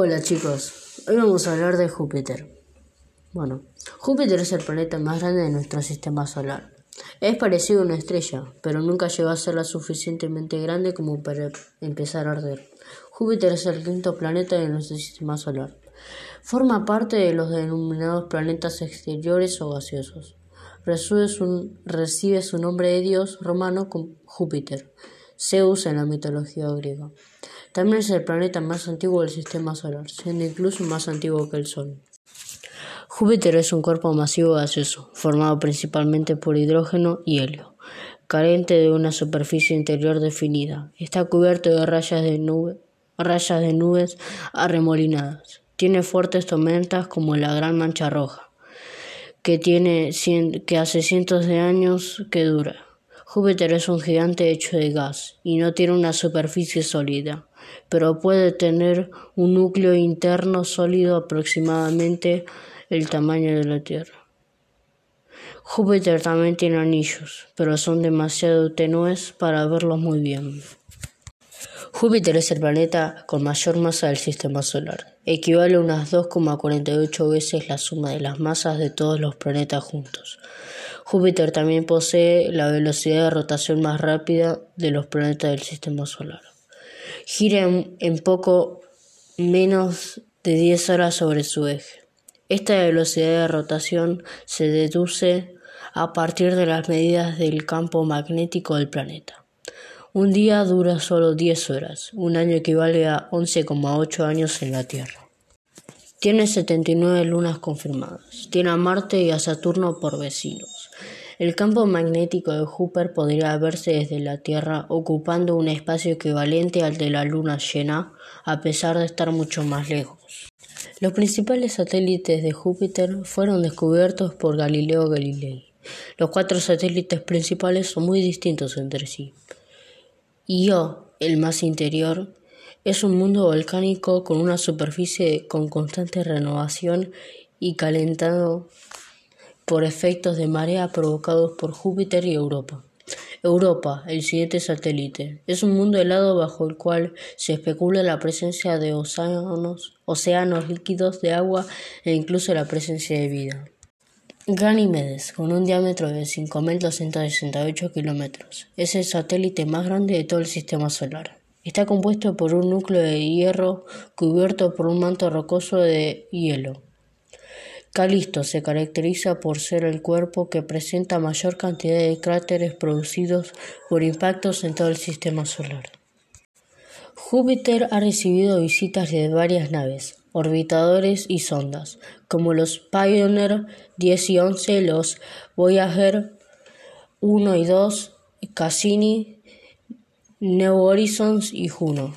Hola chicos, hoy vamos a hablar de Júpiter. Bueno, Júpiter es el planeta más grande de nuestro sistema solar. Es parecido a una estrella, pero nunca llegó a ser lo suficientemente grande como para empezar a arder. Júpiter es el quinto planeta de nuestro sistema solar. Forma parte de los denominados planetas exteriores o gaseosos. Recibe su, nombre de dios romano Júpiter, Zeus en la mitología griega. También es el planeta más antiguo del sistema solar, siendo incluso más antiguo que el Sol. Júpiter es un cuerpo masivo gaseoso, formado principalmente por hidrógeno y helio, carente de una superficie interior definida. Está cubierto de rayas de, rayas de nubes arremolinadas. Tiene fuertes tormentas como la Gran Mancha Roja, que, tiene, que hace cientos de años que dura. Júpiter es un gigante hecho de gas y no tiene una superficie sólida, pero puede tener un núcleo interno sólido aproximadamente el tamaño de la Tierra. Júpiter también tiene anillos, pero son demasiado tenues para verlos muy bien. Júpiter es el planeta con mayor masa del sistema solar. Equivale a unas 2,48 veces la suma de las masas de todos los planetas juntos. Júpiter también posee la velocidad de rotación más rápida de los planetas del sistema solar. Gira en, poco menos de 10 horas sobre su eje. Esta velocidad de rotación se deduce a partir de las medidas del campo magnético del planeta. Un día dura solo 10 horas, un año equivale a 11,8 años en la Tierra. Tiene 79 lunas confirmadas. Tiene a Marte y a Saturno por vecinos. El campo magnético de Júpiter podría verse desde la Tierra ocupando un espacio equivalente al de la luna llena, a pesar de estar mucho más lejos. Los principales satélites de Júpiter fueron descubiertos por Galileo Galilei. Los cuatro satélites principales son muy distintos entre sí. Io, el más interior, es un mundo volcánico con una superficie con constante renovación y calentado por efectos de marea provocados por Júpiter y Europa. Europa, el siguiente satélite, es un mundo helado bajo el cual se especula la presencia de océanos, océanos líquidos de agua e incluso la presencia de vida. Ganímedes, con un diámetro de 5.268 kilómetros, es el satélite más grande de todo el sistema solar. Está compuesto por un núcleo de hierro cubierto por un manto rocoso de hielo. Calisto se caracteriza por ser el cuerpo que presenta mayor cantidad de cráteres producidos por impactos en todo el sistema solar. Júpiter ha recibido visitas de varias naves, orbitadores y sondas, como los Pioneer 10 y 11, los Voyager 1 y 2, Cassini, New Horizons y Juno.